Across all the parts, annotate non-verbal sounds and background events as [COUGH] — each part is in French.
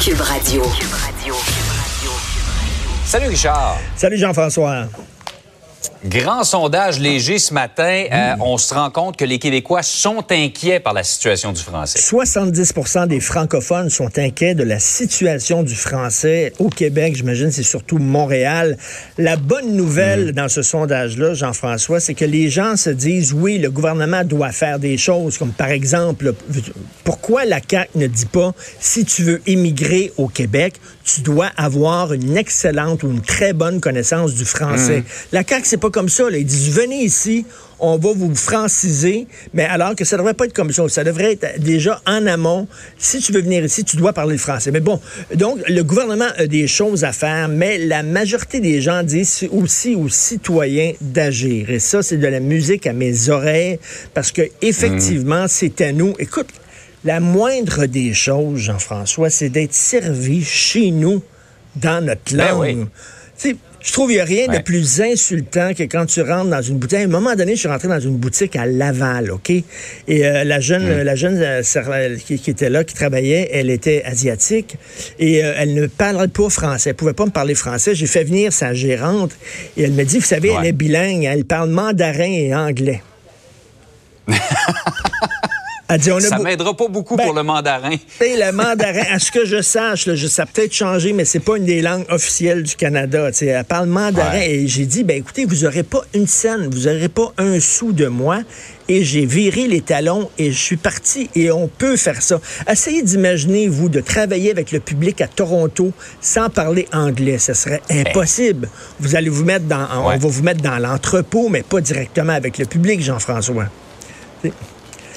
Cube Radio. Salut Richard. Salut Jean-François. Grand sondage léger ce matin. Euh, on se rend compte que les Québécois sont inquiets par la situation du français. 70% des francophones sont inquiets de la situation du français au Québec. J'imagine c'est surtout Montréal. La bonne nouvelle dans ce sondage-là, Jean-François, c'est que les gens se disent oui, le gouvernement doit faire des choses, comme par exemple, pourquoi la CAQ ne dit pas si tu veux immigrer au Québec, tu dois avoir une excellente ou une très bonne connaissance du français. La CAQ, c'est pas comme ça. Là. Ils disent venez ici, on va vous franciser, mais alors que ça devrait pas être comme ça. Ça devrait être déjà en amont. Si tu veux venir ici, tu dois parler le français. Mais bon, donc le gouvernement a des choses à faire, mais la majorité des gens disent aussi aux citoyens d'agir. Et ça, c'est de la musique à mes oreilles parce que effectivement, c'est à nous. Écoute, la moindre des choses, Jean-François, c'est d'être servi chez nous dans notre Ben langue. oui. Je trouve qu'il n'y a rien de plus insultant que quand tu rentres dans une boutique. À un moment donné, je suis rentré dans une boutique à Laval, OK? Et euh, la jeune, la jeune euh, qui, qui était là, qui travaillait, elle était asiatique et euh, elle ne parlait pas français. Elle pouvait pas me parler français. J'ai fait venir sa gérante et elle me dit, vous savez, elle est bilingue. Elle parle mandarin et anglais. [LAUGHS] elle dit, on a Ça m'aidera pas beaucoup Ben, pour le mandarin. et le mandarin, à ce que je sache, là, je, ça a peut-être changé, mais c'est pas une des langues officielles du Canada. tu sais. Elle parle mandarin Ouais. et j'ai dit, ben écoutez, vous aurez pas une scène, vous aurez pas un sou de moi. Et j'ai viré les talons et je suis parti. Et on peut faire ça. Essayez d'imaginer, vous, de travailler avec le public à Toronto sans parler anglais. Ce serait impossible. Vous allez vous mettre dans, on va vous mettre dans l'entrepôt, mais pas directement avec le public, Jean-François.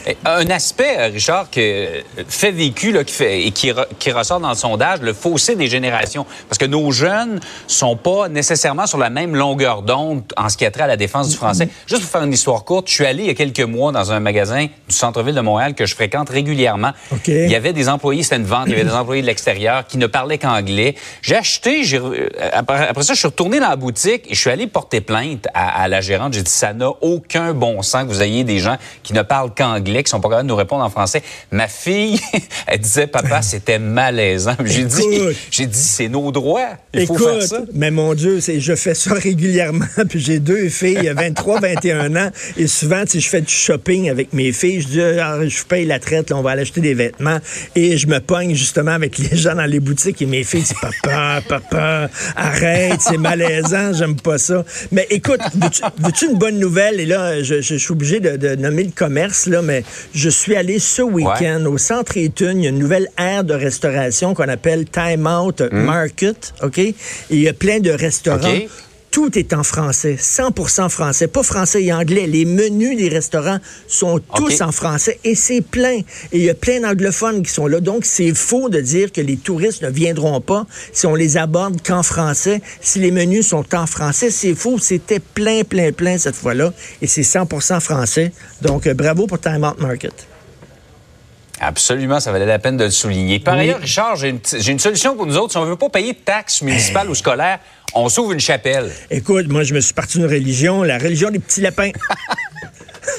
Eh, Un aspect, euh, Richard, que euh, fait vécu là, qui fait, et qui, re- qui ressort dans le sondage, le fossé des générations. Parce que nos jeunes sont pas nécessairement sur la même longueur d'onde en ce qui a trait à la défense du français. Juste pour faire une histoire courte, je suis allé il y a quelques mois dans un magasin du centre-ville de Montréal que je fréquente régulièrement. Il y avait des employés, c'était une vente, il y avait des employés de l'extérieur qui ne parlaient qu'anglais. J'ai acheté, euh, après, après ça, je suis retourné dans la boutique et je suis allé porter plainte à, à la gérante. J'ai dit, ça n'a aucun bon sens que vous ayez des gens qui ne parlent qu'anglais, qui sont pas capables de nous répondre en français. Ma fille, [LAUGHS] elle disait, papa, [LAUGHS] c'était malaisant. J'ai dit, j'ai dit, c'est nos droits. Il faut Écoute, faire ça. mais mon Dieu, c'est, je fais ça [LAUGHS] régulièrement. Puis j'ai deux filles, 23, 21 ans. Et souvent, sais, je fais du shopping avec mes filles. Je dis, Ah, je paye la traite, là, on va aller acheter des vêtements. Et je me pogne justement avec les gens dans les boutiques. Et mes filles disent, papa, papa, arrête, c'est malaisant, j'aime pas ça. Mais écoute, veux-tu, une bonne nouvelle? Et là, je, je- je suis obligé de, de nommer le commerce, là, mais je suis allé ce week-end au centre Étune. Il y a une nouvelle aire de restauration qu'on appelle Time Out Market, OK? Et il y a plein de restaurants. Tout est en français, 100% français, pas français et anglais. Les menus des restaurants sont tous en français et c'est plein. Et il y a plein d'anglophones qui sont là. Donc, c'est faux de dire que les touristes ne viendront pas si on les aborde qu'en français, si les menus sont en français. C'est faux. C'était plein, plein, plein cette fois-là. Et c'est 100% français. Donc, euh, bravo pour Time Out Market. Absolument, ça valait la peine de le souligner. Par Oui. ailleurs, Richard, j'ai une, solution pour nous autres. Si on veut pas payer de taxes municipales ou scolaires, on s'ouvre une chapelle. Écoute, moi, je me suis parti d'une religion, la religion des petits lapins. [LAUGHS]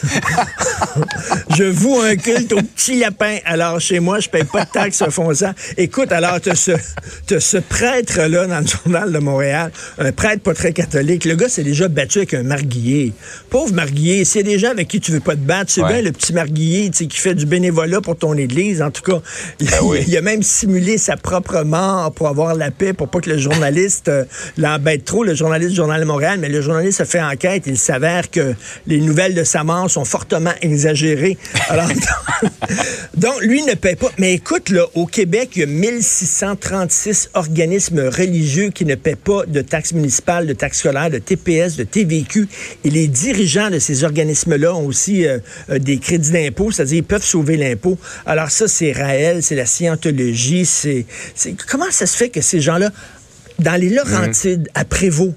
[LAUGHS] je voue un culte aux petits lapins. Alors, chez moi, je paye pas de taxes foncières. Écoute, alors, tu ce, t'as ce prêtre-là dans le journal de Montréal, un prêtre pas très catholique. Le gars s'est déjà battu avec un marguillier. Pauvre marguillier, c'est des gens avec qui tu veux pas te battre. C'est Ouais. bien le petit marguillier, tu sais, qui fait du bénévolat pour ton église. En tout cas, il, Ben oui. il a même simulé sa propre mort pour avoir la paix, pour pas que le journaliste euh, l'embête trop, le journaliste du Journal de Montréal. Mais le journaliste a fait enquête. Il s'avère que les nouvelles de sa mort sont fortement exagérées. Alors, [LAUGHS] donc, lui ne paie pas. Mais écoute, là, au Québec, il y a 1636 organismes religieux qui ne paient pas de taxes municipales, de taxes scolaires, de TPS, de TVQ. Et les dirigeants de ces organismes-là ont aussi euh, euh, des crédits d'impôt, c'est-à-dire ils peuvent sauver l'impôt. Alors ça, c'est Raël, c'est la scientologie, c'est... Comment ça se fait que ces gens-là, dans les Laurentides, à Prévost,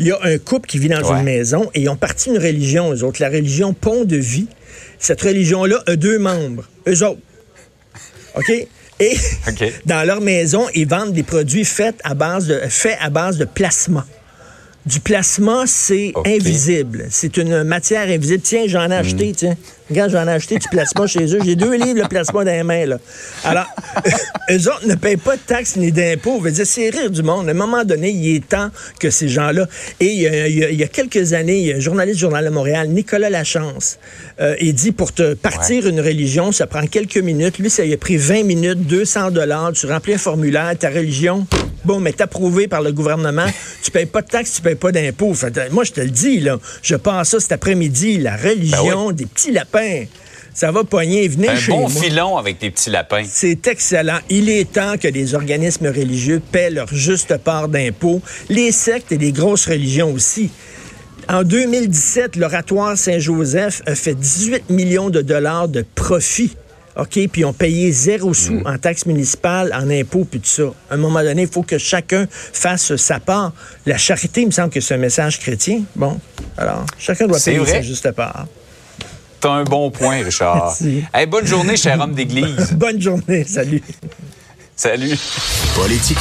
il y a un couple qui vit dans Ouais. une maison et ils ont parti une religion, eux autres, la religion Pont de Vie. Cette religion-là a deux membres, eux autres. OK? Et [LAUGHS] dans leur maison, ils vendent des produits faits à base de, faits à base de plasma. Du plasma, c'est invisible. C'est une matière invisible. Tiens, j'en ai Mm. acheté, tiens. Regarde, j'en ai acheté du plasma chez eux. J'ai deux livres de plasma dans les mains, là. Alors, [LAUGHS] eux autres ne payent pas de taxes ni d'impôts. Dire, c'est rire du monde. À un moment donné, il est temps que ces gens-là... Et il y, a, il y a- il y a quelques années, il y a un journaliste du Journal de Montréal, Nicolas Lachance, euh, il dit, pour te partir une religion, ça prend quelques minutes. Lui, ça lui a pris 20 minutes, 200 dollars. Tu remplis un formulaire, ta religion, bon, mais approuvé par le gouvernement. [LAUGHS] Tu payes pas de taxes, tu payes pas d'impôts. Moi, je te le dis, là, je pense ça cet après-midi, la religion des petits lapins. Ça va pogner. Venez Un chez bon moi. filon avec des petits lapins. C'est excellent. Il est temps que les organismes religieux paient leur juste part d'impôts. Les sectes et les grosses religions aussi. En 2017, l'oratoire Saint-Joseph a fait 18 millions de dollars de profit. OK? Puis ils ont payé zéro sou en taxes municipales, en impôts, puis tout ça. À un moment donné, il faut que chacun fasse sa part. La charité, il me semble que c'est un message chrétien. Bon, alors, chacun doit payer vrai. sa juste part. T'as un bon point, Richard. [LAUGHS] Merci. Hey, bonne journée, cher homme d'église. [LAUGHS] Bonne journée. Salut. Salut. Politiquement